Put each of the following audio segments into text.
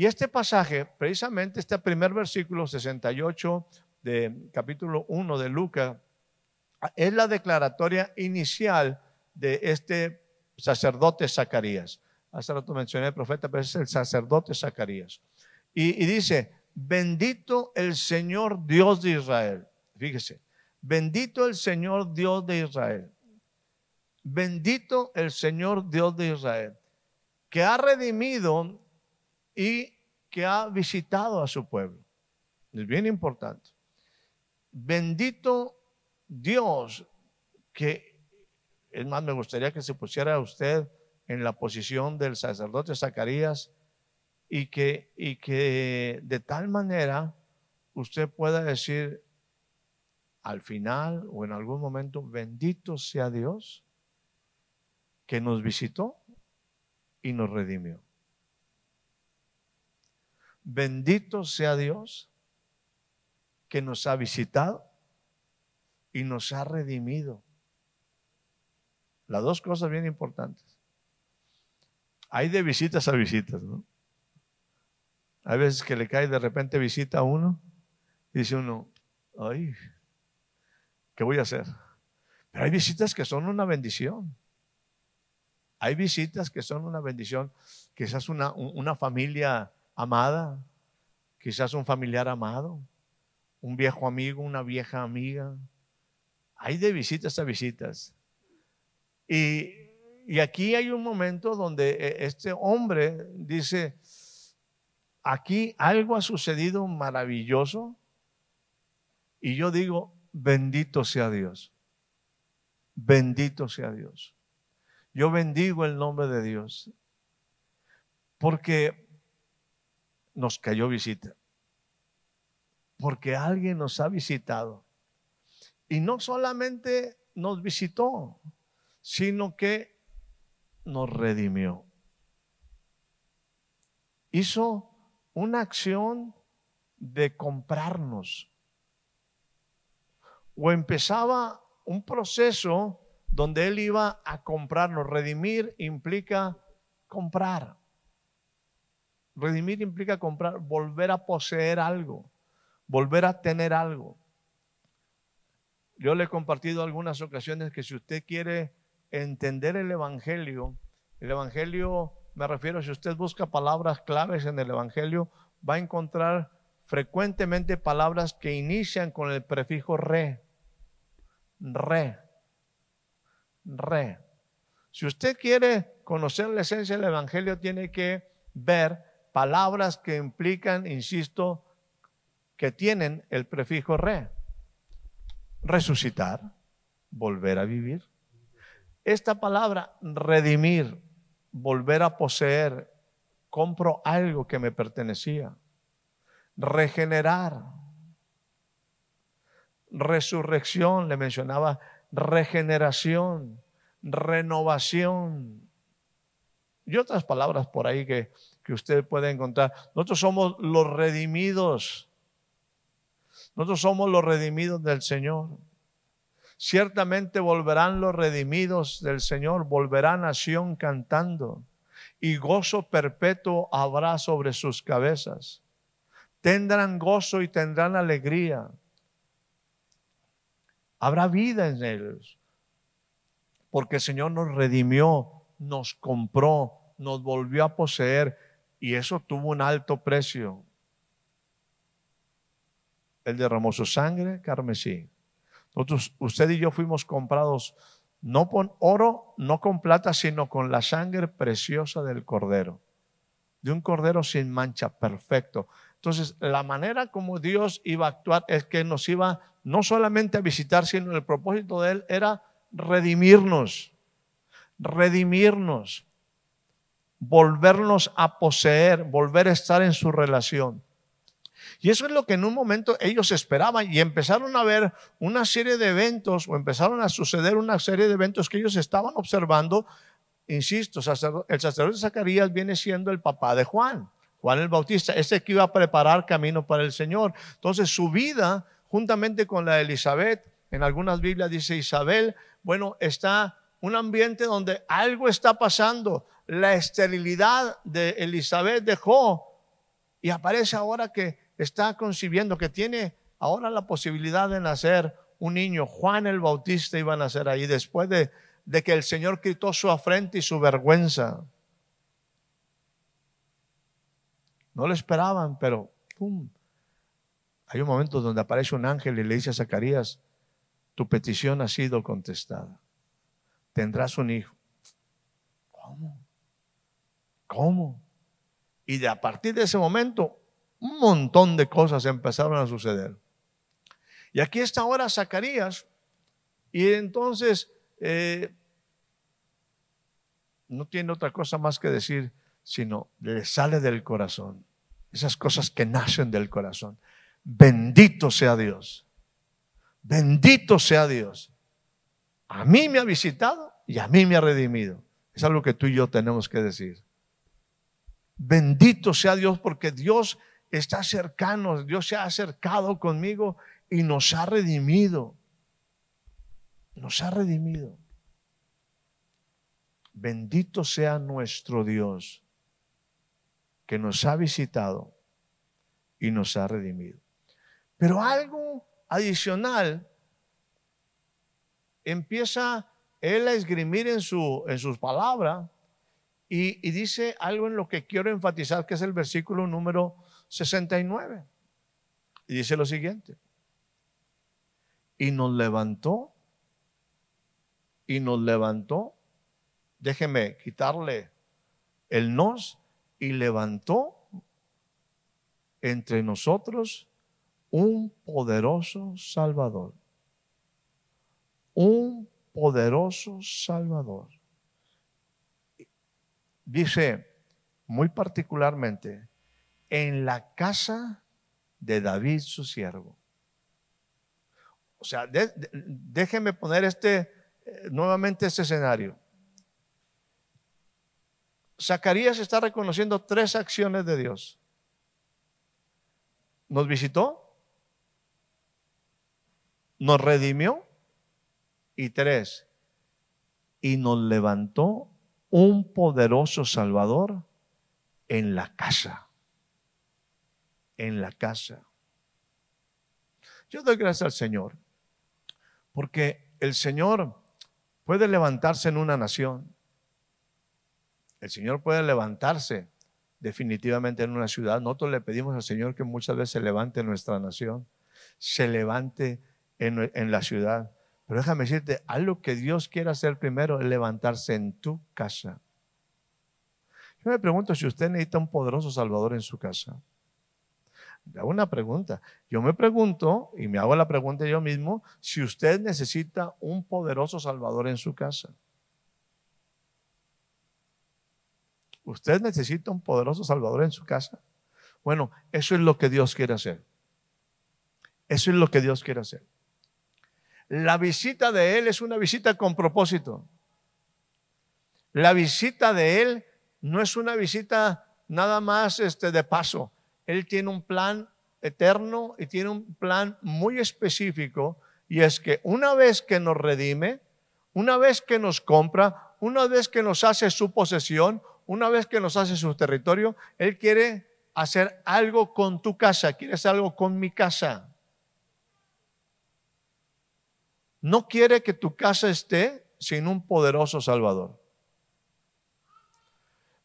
Y este pasaje, precisamente este primer versículo 68 de capítulo 1 de Lucas, es la declaratoria inicial de este sacerdote Zacarías. Hace rato mencioné el profeta, pero es el sacerdote Zacarías. Y, y dice, bendito el Señor Dios de Israel. Fíjese, bendito el Señor Dios de Israel. Bendito el Señor Dios de Israel, que ha redimido y que ha visitado a su pueblo. Es bien importante. Bendito Dios, que es más, me gustaría que se pusiera usted en la posición del sacerdote Zacarías y que, y que de tal manera usted pueda decir al final o en algún momento, bendito sea Dios que nos visitó y nos redimió. Bendito sea Dios que nos ha visitado y nos ha redimido. Las dos cosas bien importantes. Hay de visitas a visitas, ¿no? Hay veces que le cae de repente visita a uno y dice uno, ay, ¿qué voy a hacer? Pero hay visitas que son una bendición. Hay visitas que son una bendición. Quizás una, una familia amada, quizás un familiar amado, un viejo amigo, una vieja amiga. Hay de visitas a visitas. Y, y aquí hay un momento donde eh, este hombre dice, aquí algo ha sucedido maravilloso y yo digo, bendito sea Dios. Bendito sea Dios. Yo bendigo el nombre de Dios. Porque nos cayó visita. Porque alguien nos ha visitado. Y no solamente nos visitó, sino que nos redimió. Hizo una acción de comprarnos. O empezaba un proceso donde Él iba a comprarnos. Redimir implica comprar. Redimir implica comprar, volver a poseer algo, volver a tener algo. Yo le he compartido algunas ocasiones que si usted quiere entender el Evangelio, el Evangelio, me refiero, si usted busca palabras claves en el Evangelio, va a encontrar frecuentemente palabras que inician con el prefijo re. Re. Re. Si usted quiere conocer la esencia del Evangelio, tiene que ver palabras que implican, insisto, que tienen el prefijo re. Resucitar, volver a vivir. Esta palabra redimir, volver a poseer, compro algo que me pertenecía. Regenerar. Resurrección, le mencionaba, regeneración, renovación. Y otras palabras por ahí que que usted puede encontrar. Nosotros somos los redimidos. Nosotros somos los redimidos del Señor. Ciertamente volverán los redimidos del Señor, volverán a Sion cantando, y gozo perpetuo habrá sobre sus cabezas. Tendrán gozo y tendrán alegría. Habrá vida en ellos, porque el Señor nos redimió, nos compró, nos volvió a poseer y eso tuvo un alto precio. Él derramó su sangre carmesí. Nosotros, usted y yo fuimos comprados no con oro, no con plata, sino con la sangre preciosa del cordero. De un cordero sin mancha, perfecto. Entonces, la manera como Dios iba a actuar es que nos iba no solamente a visitar, sino el propósito de Él era redimirnos, redimirnos, volvernos a poseer, volver a estar en su relación. Y eso es lo que en un momento ellos esperaban y empezaron a ver una serie de eventos o empezaron a suceder una serie de eventos que ellos estaban observando. Insisto, el sacerdote Zacarías viene siendo el papá de Juan, Juan el Bautista, ese que iba a preparar camino para el Señor. Entonces su vida, juntamente con la de Elizabeth, en algunas Biblias dice Isabel, bueno, está un ambiente donde algo está pasando. La esterilidad de Elizabeth dejó y aparece ahora que está concibiendo, que tiene ahora la posibilidad de nacer un niño. Juan el Bautista iba a nacer ahí después de, de que el Señor quitó su afrenta y su vergüenza. No lo esperaban, pero ¡pum! Hay un momento donde aparece un ángel y le dice a Zacarías, tu petición ha sido contestada. Tendrás un hijo. ¿Cómo? ¿Cómo? Y de a partir de ese momento, un montón de cosas empezaron a suceder. Y aquí está ahora Zacarías, y entonces eh, no tiene otra cosa más que decir, sino le sale del corazón. Esas cosas que nacen del corazón. Bendito sea Dios. Bendito sea Dios. A mí me ha visitado y a mí me ha redimido. Es algo que tú y yo tenemos que decir. Bendito sea Dios porque Dios está cercano, Dios se ha acercado conmigo y nos ha redimido. Nos ha redimido. Bendito sea nuestro Dios que nos ha visitado y nos ha redimido. Pero algo adicional empieza él a esgrimir en, su, en sus palabras y, dice algo en lo que quiero enfatizar, que es el versículo número 69. Y dice lo siguiente. Y nos levantó, y nos levantó, déjeme quitarle el nos, y levantó entre nosotros un poderoso Salvador. Un poderoso Salvador dice muy particularmente, en la casa de David su siervo. O sea, déjenme poner este, eh, nuevamente este escenario. Zacarías está reconociendo tres acciones de Dios. Nos visitó, nos redimió y tres, y nos levantó un poderoso Salvador en la casa. En la casa. Yo doy gracias al Señor, porque el Señor puede levantarse en una nación. El Señor puede levantarse definitivamente en una ciudad. Nosotros le pedimos al Señor que muchas veces se levante en nuestra nación, se levante en, en la ciudad. Pero déjame decirte, algo que Dios quiere hacer primero es levantarse en tu casa. Yo me pregunto si usted necesita un poderoso Salvador en su casa. Le hago una pregunta. Yo me pregunto, y me hago la pregunta yo mismo, si usted necesita un poderoso Salvador en su casa. ¿Usted necesita un poderoso Salvador en su casa? Bueno, eso es lo que Dios quiere hacer. Eso es lo que Dios quiere hacer. La visita de Él es una visita con propósito. La visita de Él no es una visita nada más este, de paso. Él tiene un plan eterno y tiene un plan muy específico y es que una vez que nos redime, una vez que nos compra, una vez que nos hace su posesión, una vez que nos hace su territorio, Él quiere hacer algo con tu casa, quiere hacer algo con mi casa. No quiere que tu casa esté sin un poderoso Salvador.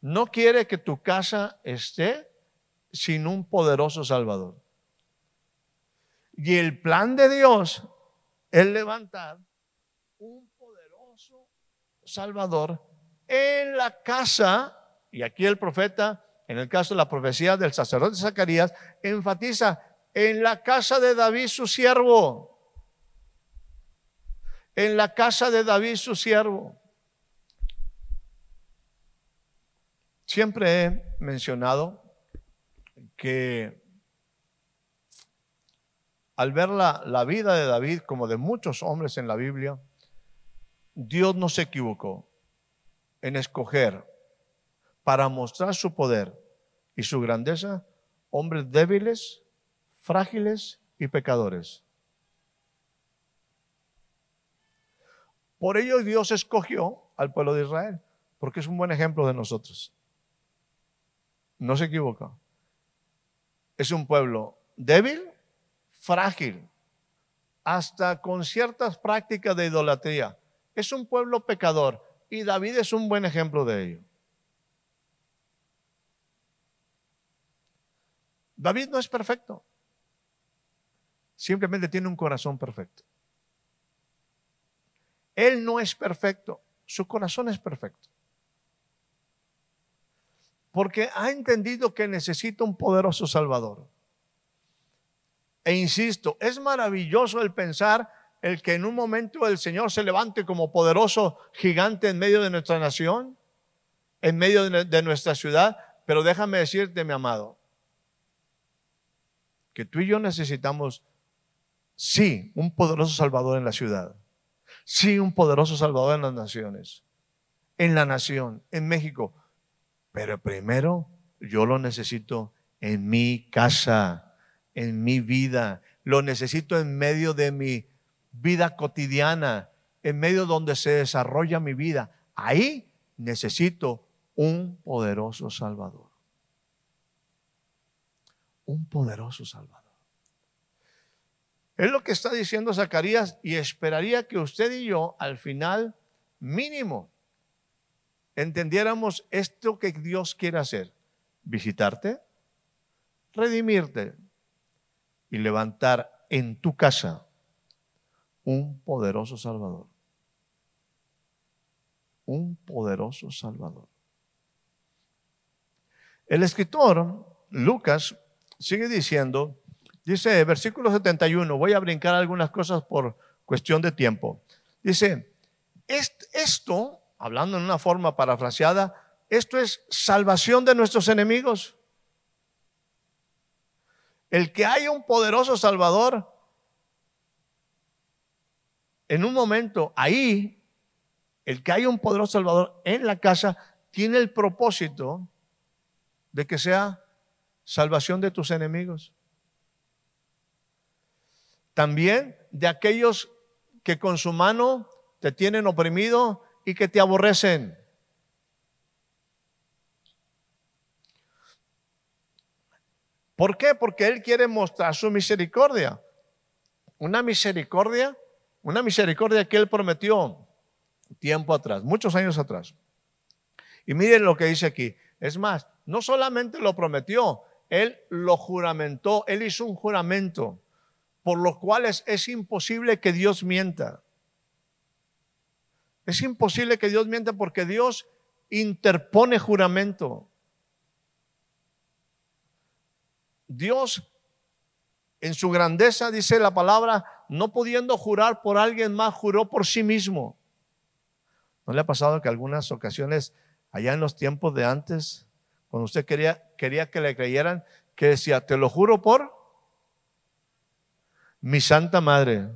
No quiere que tu casa esté sin un poderoso Salvador. Y el plan de Dios es levantar un poderoso Salvador en la casa, y aquí el profeta en el caso de la profecía del sacerdote Zacarías, enfatiza en la casa de David su siervo. En la casa de David su siervo. Siempre he mencionado que al ver la, la, vida de David, como de muchos hombres en la Biblia, Dios no se equivocó en escoger para mostrar su poder y su grandeza hombres débiles, frágiles y pecadores. Por ello Dios escogió al pueblo de Israel, porque es un buen ejemplo de nosotros. No se equivoca. Es un pueblo débil, frágil, hasta con ciertas prácticas de idolatría. Es un pueblo pecador y David es un buen ejemplo de ello. David no es perfecto. Simplemente tiene un corazón perfecto. Él no es perfecto, su corazón es perfecto. Porque ha entendido que necesita un poderoso Salvador. E insisto, es maravilloso el pensar el que en un momento el Señor se levante como poderoso gigante en medio de nuestra nación, en medio de nuestra ciudad. Pero déjame decirte, mi amado, que tú y yo necesitamos, sí, un poderoso Salvador en la ciudad, sí, un poderoso Salvador en las naciones, en la nación, en México, pero primero yo lo necesito en mi casa, en mi vida, lo necesito en medio de mi vida cotidiana, en medio donde se desarrolla mi vida. Ahí necesito un poderoso Salvador un poderoso Salvador. Es lo que está diciendo Zacarías y esperaría que usted y yo al final mínimo entendiéramos esto que Dios quiere hacer. Visitarte, redimirte y levantar en tu casa un poderoso Salvador. Un poderoso Salvador. El escritor Lucas sigue diciendo, dice versículo 71, voy a brincar algunas cosas por cuestión de tiempo. Dice, esto, hablando en una forma parafraseada, esto es salvación de nuestros enemigos. El que haya un poderoso Salvador, en un momento ahí, el que haya un poderoso Salvador en la casa, tiene el propósito de que sea salvación de tus enemigos. También de aquellos que con su mano te tienen oprimido y que te aborrecen. ¿Por qué? Porque Él quiere mostrar su misericordia. Una misericordia, una misericordia que Él prometió tiempo atrás, muchos años atrás. Y miren lo que dice aquí. Es más, no solamente lo prometió, él lo juramentó, Él hizo un juramento, por los cuales es imposible que Dios mienta. Es imposible que Dios mienta porque Dios interpone juramento. Dios, en su grandeza, dice la palabra, no pudiendo jurar por alguien más, juró por sí mismo. ¿No le ha pasado que algunas ocasiones, allá en los tiempos de antes, cuando usted quería, quería que le creyeran, que decía, te lo juro por mi santa madre.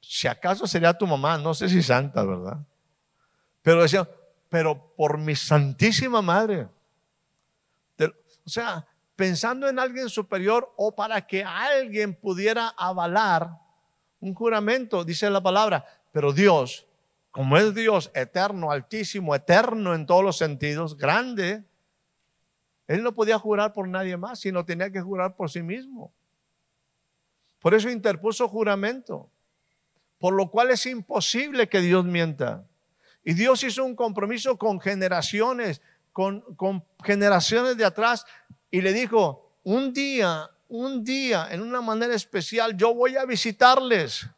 Si acaso sería tu mamá, no sé si santa, ¿verdad? Pero decía, pero por mi santísima madre. O sea, pensando en alguien superior o para que alguien pudiera avalar un juramento, dice la palabra, pero Dios como es Dios eterno, altísimo, eterno en todos los sentidos, grande, Él no podía jurar por nadie más, sino tenía que jurar por sí mismo. Por eso interpuso juramento, por lo cual es imposible que Dios mienta. Y Dios hizo un compromiso con generaciones, con, con generaciones de atrás, y le dijo, un día, un día, en una manera especial, yo voy a visitarles,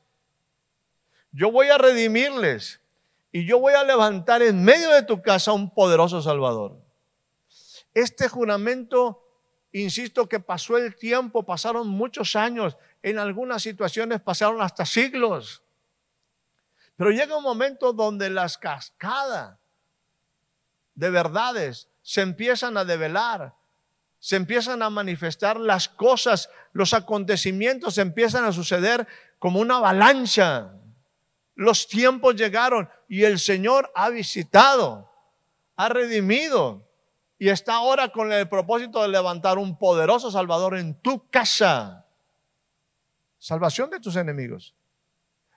yo voy a redimirles y yo voy a levantar en medio de tu casa un poderoso Salvador. Este juramento, insisto que pasó el tiempo, pasaron muchos años, en algunas situaciones pasaron hasta siglos. Pero llega un momento donde las cascadas de verdades se empiezan a develar, se empiezan a manifestar las cosas, los acontecimientos empiezan a suceder como una avalancha. Los tiempos llegaron y el Señor ha visitado, ha redimido y está ahora con el propósito de levantar un poderoso Salvador en tu casa. Salvación de tus enemigos.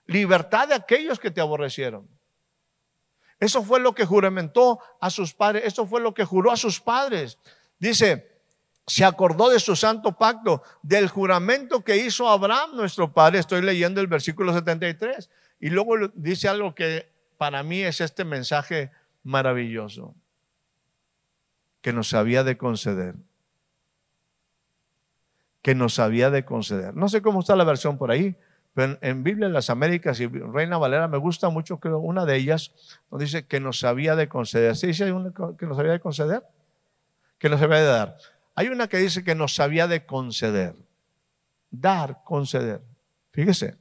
Libertad de aquellos que te aborrecieron. Eso fue lo que juramentó a sus padres. Eso fue lo que juró a sus padres. Dice, se acordó de su santo pacto, del juramento que hizo Abraham, nuestro padre. Estoy leyendo el versículo 73. Y luego dice algo que para mí es este mensaje maravilloso que nos había de conceder. Que nos había de conceder. No sé cómo está la versión por ahí, pero en, Biblia de las Américas y Reina Valera me gusta mucho, creo, una de ellas, donde dice que nos había de conceder. ¿Sí dice que nos había de conceder? Que nos había de dar. Hay una que dice que nos había de conceder. Dar, conceder. Fíjese.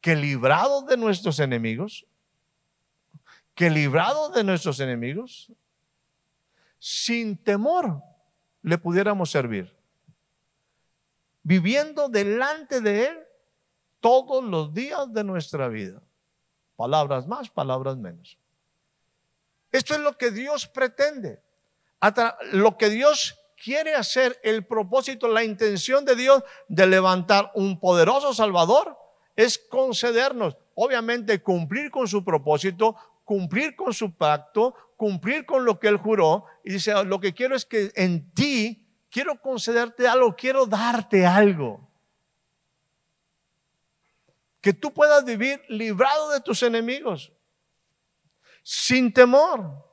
Que librados de nuestros enemigos, que librados de nuestros enemigos, sin temor le pudiéramos servir, viviendo delante de Él todos los días de nuestra vida. Palabras más, palabras menos. Esto es lo que Dios pretende. Lo que Dios quiere hacer, el propósito, la intención de Dios de levantar un poderoso Salvador es concedernos, obviamente, cumplir con su propósito, cumplir con su pacto, cumplir con lo que él juró. Y dice, lo que quiero es que en ti quiero concederte algo, quiero darte algo. Que tú puedas vivir librado de tus enemigos, sin temor.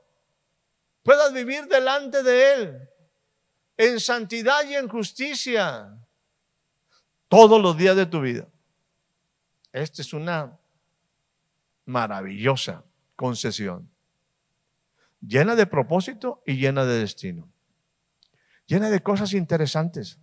Puedas vivir delante de Él, en santidad y en justicia, todos los días de tu vida. Esta es una maravillosa concesión. Llena de propósito y llena de destino. Llena de cosas interesantes.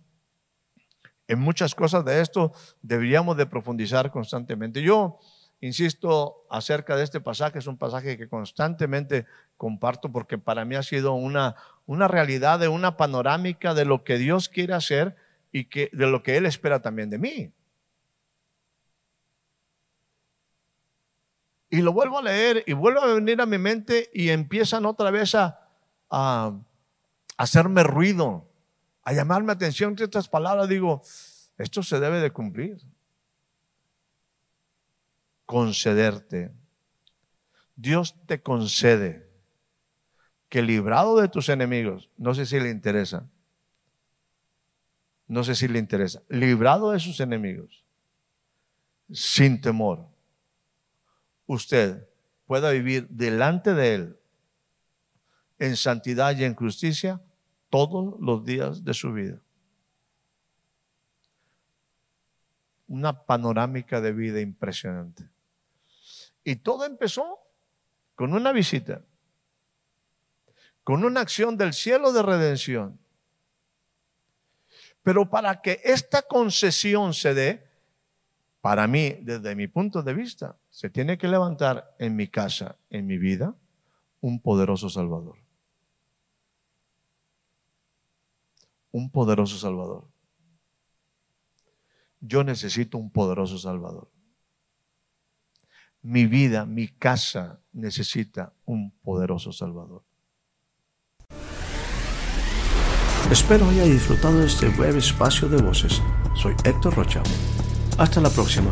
En muchas cosas de esto deberíamos de profundizar constantemente. Yo insisto acerca de este pasaje, es un pasaje que constantemente comparto porque para mí ha sido una, una realidad de una panorámica de lo que Dios quiere hacer y que, de lo que Él espera también de mí. Y lo vuelvo a leer y vuelvo a venir a mi mente y empiezan otra vez a, hacerme ruido, a llamarme atención que estas palabras. Digo, esto se debe de cumplir. Concederte. Dios te concede que librado de tus enemigos, no sé si le interesa, no sé si le interesa, librado de sus enemigos, sin temor usted pueda vivir delante de Él en santidad y en justicia todos los días de su vida. Una panorámica de vida impresionante. Y todo empezó con una visita, con una acción del cielo de redención. Pero para que esta concesión se dé, para mí, desde mi punto de vista, se tiene que levantar en mi casa, en mi vida, un poderoso Salvador. Un poderoso Salvador. Yo necesito un poderoso Salvador. Mi vida, mi casa necesita un poderoso Salvador. Espero haya disfrutado de este breve espacio de voces. Soy Héctor Rocha. Hasta la próxima.